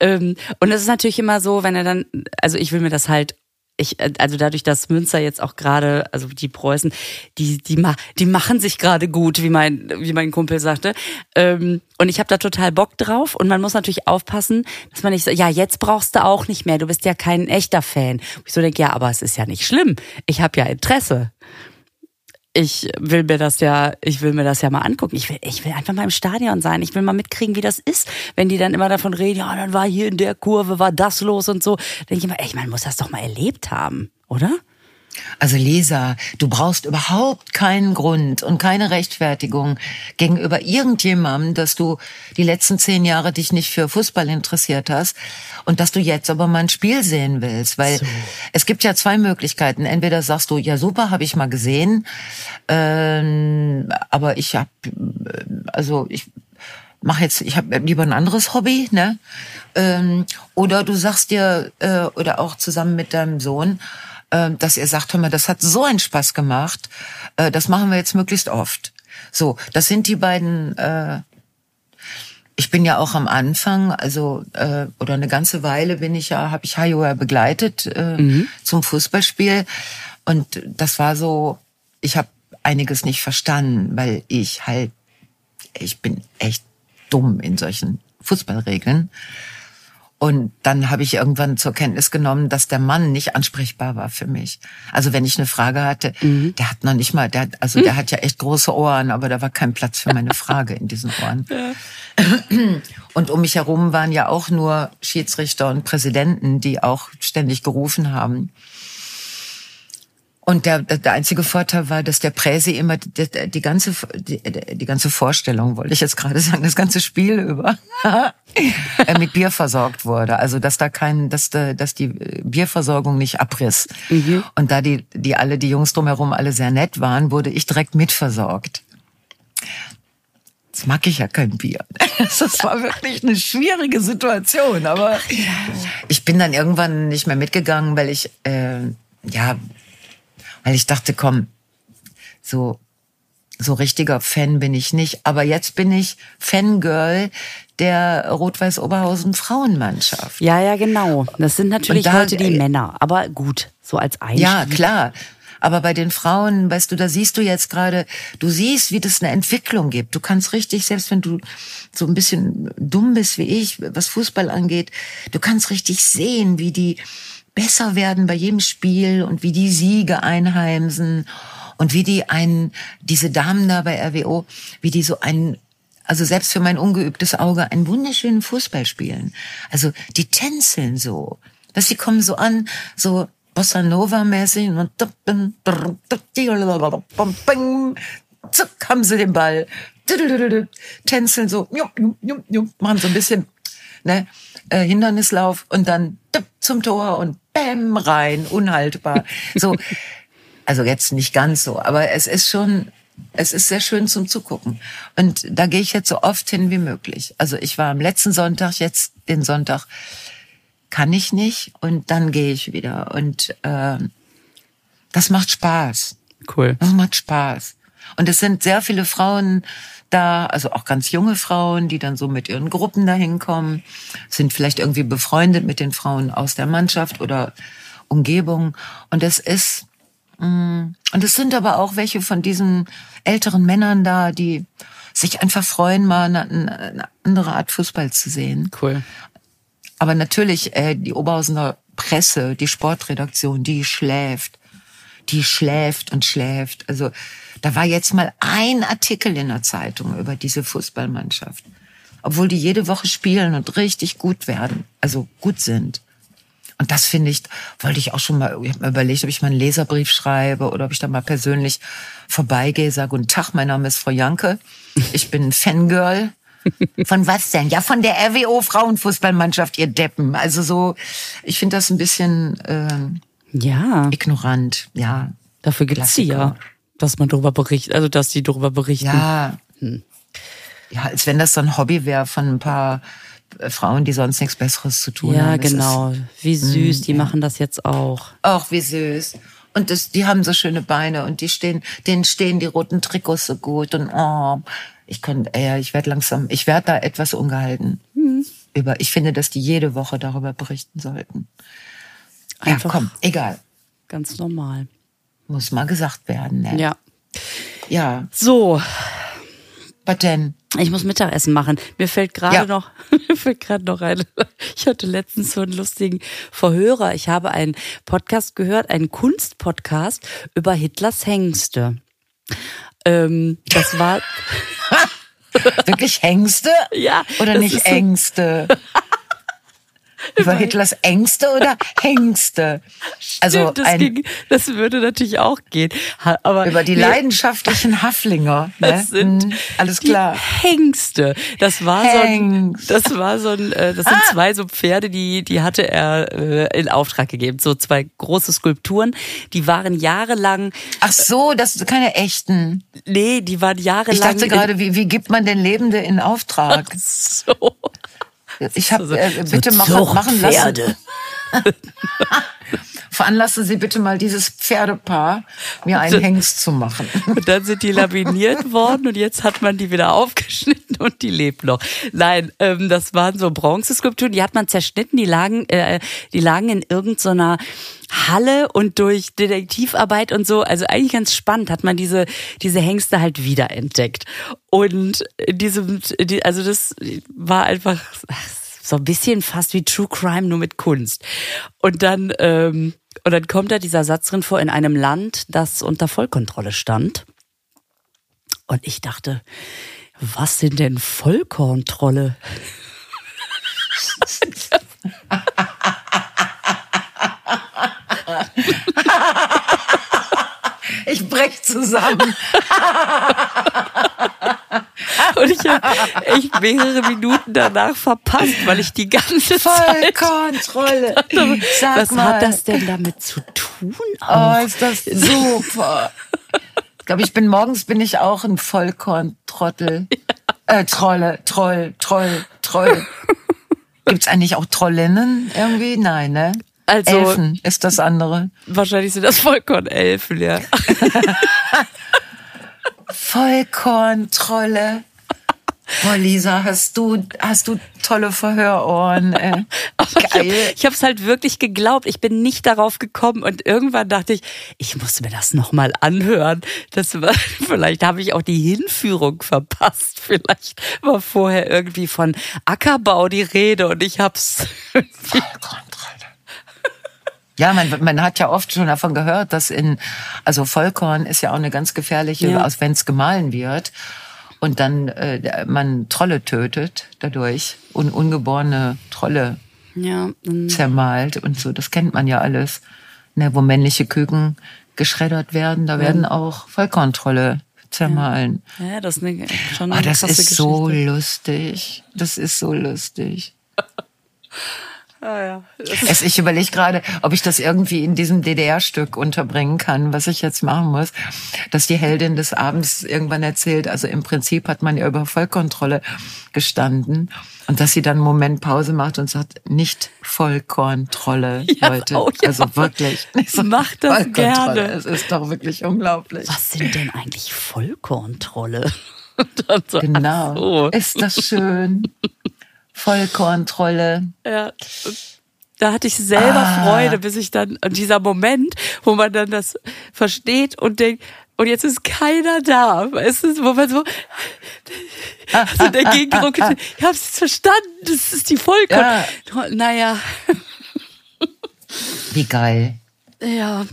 Ähm, Und es ist natürlich immer so, wenn er dann, also ich will mir das halt ich, äh, also dadurch, dass Münster jetzt auch gerade, also die Preußen, die, die, die machen sich gerade gut, wie mein, wie mein Kumpel sagte. Ähm, und ich habe da total Bock drauf. Und man muss natürlich aufpassen, dass man nicht so, ja, jetzt brauchst du auch nicht mehr, du bist ja kein echter Fan. Und ich so denke, ja, aber es ist ja nicht schlimm. Ich habe ja Interesse ich will mir das ja, ich will mir das ja mal angucken. Ich will, ich will einfach mal im Stadion sein. Ich will mal mitkriegen, wie das ist, wenn die dann immer davon reden, ja, dann war hier in der Kurve, war das los und so. Denke ich immer, ey, man muss das doch mal erlebt haben, oder? Also Lisa, du brauchst überhaupt keinen Grund und keine Rechtfertigung gegenüber irgendjemandem, dass du die letzten zehn Jahre dich nicht für Fußball interessiert hast und dass du jetzt aber mal ein Spiel sehen willst. Weil so. es gibt ja zwei Möglichkeiten. Entweder sagst du, ja super, habe ich mal gesehen, ähm, aber ich habe, also ich mache jetzt, ich habe lieber ein anderes Hobby, ne? Ähm, oder du sagst dir, äh, oder auch zusammen mit deinem Sohn, äh, dass ihr sagt, hör mal, das hat so einen Spaß gemacht, äh, das machen wir jetzt möglichst oft. So, das sind die beiden. Äh, ich bin ja auch am Anfang, also äh, oder eine ganze Weile bin ich ja, habe ich Hajo ja begleitet äh, mhm. zum Fußballspiel und das war so, ich habe einiges nicht verstanden, weil ich halt, ich bin echt dumm in solchen Fußballregeln. Und dann habe ich irgendwann zur Kenntnis genommen, dass der Mann nicht ansprechbar war für mich. Also wenn ich eine Frage hatte, mhm. der hat noch nicht mal, der, also der hat ja echt große Ohren, aber da war kein Platz für meine Frage in diesen Ohren. <laughs> Ja. Und um mich herum waren ja auch nur Schiedsrichter und Präsidenten, die auch ständig gerufen haben. Und der, der einzige Vorteil war, dass der Präsi immer die, die ganze die, die ganze Vorstellung, wollte ich jetzt gerade sagen, das ganze Spiel über <laughs> mit Bier versorgt wurde. Also dass da kein, dass da, dass die Bierversorgung nicht abriss. Mhm. Und da die die alle die Jungs drumherum alle sehr nett waren, wurde ich direkt mitversorgt. Jetzt mag ich ja kein Bier. <laughs> Das war wirklich eine schwierige Situation, aber ich bin dann irgendwann nicht mehr mitgegangen, weil ich äh, ja weil ich dachte, komm, so, so richtiger Fan bin ich nicht. Aber jetzt bin ich Fangirl der Rot-Weiß Oberhausen Frauenmannschaft. Ja, ja, genau. Das sind natürlich da, heute die äh, Männer. Aber gut, so als Einstieg. Ja, klar. Aber bei den Frauen, weißt du, da siehst du jetzt gerade, du siehst, wie das eine Entwicklung gibt. Du kannst richtig, selbst wenn du so ein bisschen dumm bist wie ich, was Fußball angeht, du kannst richtig sehen, wie die, besser werden bei jedem Spiel und wie die Siege einheimsen und wie die einen, diese Damen da bei RWO, wie die so einen, also selbst für mein ungeübtes Auge, einen wunderschönen Fußball spielen. Also die tänzeln so. Dass sie kommen so an, so Bossa Nova mäßig und zack, haben sie den Ball, tänzeln so, machen so ein bisschen ne, äh, Hindernislauf und dann zum Tor und bäm rein, unhaltbar. So, also jetzt nicht ganz so, aber es ist schon, es ist sehr schön zum Zugucken. Und da gehe ich jetzt so oft hin wie möglich. Also ich war am letzten Sonntag, jetzt den Sonntag kann ich nicht und dann gehe ich wieder. Und äh, das macht Spaß. Cool. Das macht Spaß. Und es sind sehr viele Frauen da, also auch ganz junge Frauen, die dann so mit ihren Gruppen dahin kommen, sind vielleicht irgendwie befreundet mit den Frauen aus der Mannschaft oder Umgebung. Und es ist, mm, und es sind aber auch welche von diesen älteren Männern da, die sich einfach freuen, mal eine, eine andere Art Fußball zu sehen. Cool. Aber natürlich, äh, die Oberhausener Presse, die Sportredaktion, die schläft. Die schläft und schläft. Also da war jetzt mal ein Artikel in der Zeitung über diese Fußballmannschaft. Obwohl die jede Woche spielen und richtig gut werden, also gut sind. Und das finde ich, wollte ich auch schon mal, ich habe mir überlegt, ob ich mal einen Leserbrief schreibe oder ob ich da mal persönlich vorbeigehe, sage, guten Tag, mein Name ist Frau Janke, ich bin Fangirl. <laughs> Von was denn? Ja, von der RWO Frauenfußballmannschaft, ihr Deppen. Also so, ich finde das ein bisschen äh, ja. ignorant, ja. Dafür gibt's sie ja dass man darüber berichtet, also dass die darüber berichten. Ja. Hm. Ja, als wenn das so ein Hobby wäre von ein paar äh, Frauen, die sonst nichts Besseres zu tun ja, haben. Ja, genau. Wie süß, mh, die ja. machen das jetzt auch. Ach, wie süß. Und das, die haben so schöne Beine und die stehen, denen stehen die roten Trikots so gut und oh, ich könnte, ja, ich werde langsam, ich werde da etwas ungehalten. Mhm. Über, ich finde, dass die jede Woche darüber berichten sollten. Einfach. Ja, komm, egal. ganz normal. Muss mal gesagt werden, ne? Ja. Ja. So, Was denn? ich muss Mittagessen machen. Mir fällt gerade Ja. noch, <laughs> mir fällt gerade noch ein. <laughs> Ich hatte letztens so einen lustigen Verhörer. Ich habe einen Podcast gehört, einen Kunstpodcast über Hitlers Hengste. Ähm, das war, <laughs> Wirklich Hengste? ja. Oder nicht ist so- Ängste? Über Hitlers Ängste oder Hengste? Also Stimmt, das, ein, ging, das würde natürlich auch gehen. Aber über die nee, leidenschaftlichen Haflinger. <laughs> Ne? Das sind Hm, alles klar. Hengste. Das war so ein, Hengst. das war so ein, äh, das sind zwei so Pferde, die, die hatte er äh, in Auftrag gegeben. So zwei große Skulpturen. Die waren jahrelang, Ach so, das sind keine echten. nee, die waren jahrelang. Ich dachte gerade, wie, wie gibt man denn Lebende in Auftrag? <laughs> so. Ich habe So- äh, bitte so machen, machen lassen. <laughs> Veranlassen Sie bitte mal dieses Pferdepaar, mir einen Hengst zu machen. Und dann sind die laminiert worden und jetzt hat man die wieder aufgeschnitten und die lebt noch. Nein, ähm, das waren so Bronzeskulpturen, die hat man zerschnitten, die lagen, äh, die lagen in irgendeiner Halle und durch Detektivarbeit und so, also eigentlich ganz spannend, hat man diese, diese Hengste halt wiederentdeckt. Und in diesem, die, also das war einfach so ein bisschen fast wie True Crime, nur mit Kunst. Und dann, ähm, und dann kommt da dieser Satz drin vor, in einem Land, das unter Vollkontrolle stand. Und ich dachte, was sind denn Vollkontrolle? Ich brech zusammen. Und ich habe echt mehrere Minuten danach verpasst, weil ich die ganze Zeit. Vollkontrolle. Was mal. hat das denn damit zu tun? Oh, Auch? ist das super. Ich glaube, ich bin morgens bin ich auch ein Vollkorntrottel. <laughs> Äh, Trolle, Troll, Troll, Troll. <laughs> Gibt's eigentlich auch Trollinnen irgendwie? Nein, ne? Also- Elfen ist das andere. Wahrscheinlich sind das Vollkornelfen, ja. <laughs> Vollkorntrolle. Boah, Lisa, hast du, hast du tolle Verhörohren, ey. <laughs> Aber ich habe Geil. hab's halt wirklich geglaubt. Ich bin nicht darauf gekommen und irgendwann dachte ich, ich muss mir das nochmal anhören. Das war, <laughs> vielleicht habe ich auch die Hinführung verpasst. Vielleicht war vorher irgendwie von Ackerbau die Rede und ich hab's. <laughs> Vollkontrolle. Ja, man, man hat ja oft schon davon gehört, dass in, also Vollkorn ist ja auch eine ganz gefährliche, Ja. also wenn es gemahlen wird und dann äh, man Trolle tötet dadurch und ungeborene Trolle Ja, zermalt und so. Das kennt man ja alles. Ne, wo männliche Küken geschreddert werden, da werden auch Vollkorntrolle zermahlen. ja das ist eine, schon Ah, eine das krasse ist so Geschichte. lustig. Das ist so lustig. <laughs> Ah, ja. Das <laughs> Es, ich überlege gerade, ob ich das irgendwie in diesem DDR-Stück unterbringen kann, was ich jetzt machen muss, dass die Heldin des Abends irgendwann erzählt, also im Prinzip hat man ja über Vollkontrolle gestanden und dass sie dann einen Moment Pause macht und sagt, nicht Vollkorntrolle, <laughs> Ja, Leute. oh ja. Also wirklich. <laughs> Mach das Vollkontrolle. gerne. Es ist doch wirklich unglaublich. Was sind denn eigentlich Vollkorntrolle? Dann so, Genau. so. Ist das schön? Vollkorntrolle. Ja. Da hatte ich selber Ah. Freude, bis ich dann, und dieser Moment, wo man dann das versteht und denkt, und jetzt ist keiner da. Weißt du, wo man so, <laughs> also der Gegendruck, ist, ich hab's jetzt verstanden, das ist die Vollkorn. Naja, Wie geil. ja.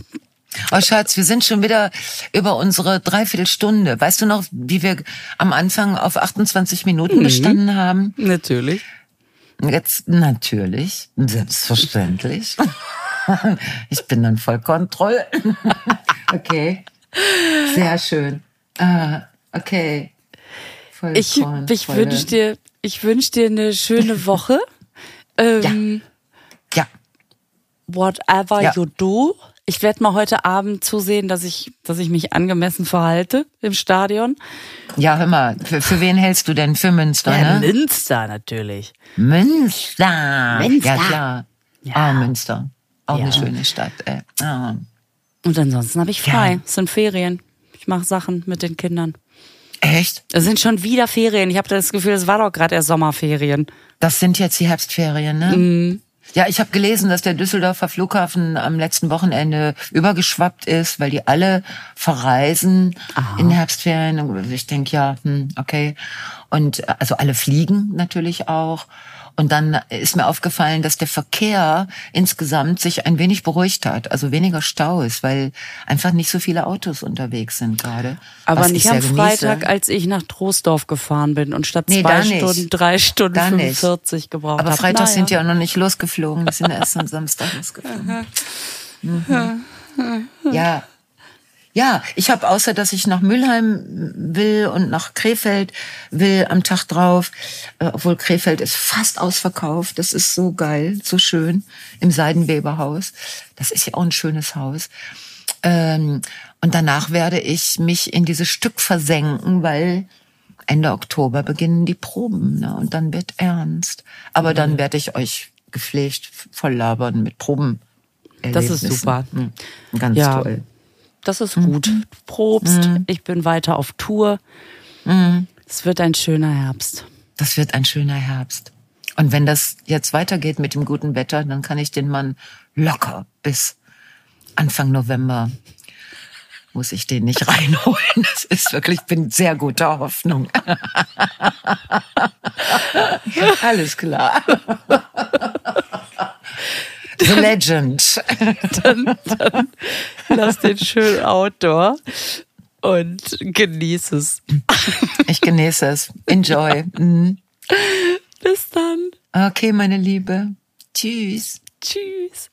Oh Schatz, wir sind schon wieder über unsere Dreiviertelstunde. Weißt du noch, wie wir am Anfang auf 28 Minuten bestanden haben? Natürlich. Jetzt natürlich, selbstverständlich. <laughs> Ich bin dann voll Kontroll. <laughs> Okay, sehr schön. Ah, okay. Voll Ich, ich wünsche dir, ich wünsch dir eine schöne Woche. <laughs> Ähm, Ja, whatever Ja. you do. Ich werde mal heute Abend zusehen, dass ich, dass ich mich angemessen verhalte im Stadion. ja, hör mal, für, für wen hältst du denn? Für Münster, Ja, ne? Münster natürlich. Münster. Münster. Ja, klar. Ja. Ah, Münster. Auch Ja. eine schöne Stadt, ey. Ah. Und ansonsten habe ich frei. Ja. Es sind Ferien. Ich mache Sachen mit den Kindern. Echt? Es sind schon wieder Ferien. Ich habe das Gefühl, es war doch gerade erst Sommerferien. Das sind jetzt die Herbstferien, ne? Ja, ich habe gelesen, dass der Düsseldorfer Flughafen am letzten Wochenende übergeschwappt ist, weil die alle verreisen in Herbstferien. Ich denke, ja, hm, okay. Und äh, also alle fliegen natürlich auch. Und dann ist mir aufgefallen, dass der Verkehr insgesamt sich ein wenig beruhigt hat, also weniger Stau ist, weil einfach nicht so viele Autos unterwegs sind gerade. Aber nicht am. Freitag, als ich nach Trostorf gefahren bin und statt Nee, zwei nicht. Stunden, drei Stunden Da nicht. 45 gebraucht Aber hab. Freitag Naja. sind die auch noch nicht losgeflogen. Die sind erst am Samstag losgeflogen. <laughs> Mhm. Ja. Ja, ich habe außer, dass ich nach Mülheim will und nach Krefeld will am Tag drauf, äh, obwohl Krefeld ist fast ausverkauft. Das ist so geil, so schön im Seidenweberhaus. Das ist ja auch ein schönes Haus. Ähm, und danach werde ich mich in dieses Stück versenken, weil Ende Oktober beginnen die Proben ne? und dann wird ernst. Aber dann werde ich euch gepflegt voll labern mit Proben. Das ist super. Mhm. Ganz Ja. toll. Das ist Mhm. gut. Du probst. Ich bin weiter auf Tour. Mhm. Es wird ein schöner Herbst. Das wird ein schöner Herbst. Und wenn das jetzt weitergeht mit dem guten Wetter, dann kann ich den Mann locker bis Anfang November muss ich den nicht <laughs> reinholen. Das ist wirklich, ich bin sehr guter Hoffnung. <laughs> Alles klar. The Legend. Lass den schön outdoor und genieß es. Ich genieße es. Enjoy. Mhm. Bis dann. Okay, meine Liebe. Tschüss. Tschüss.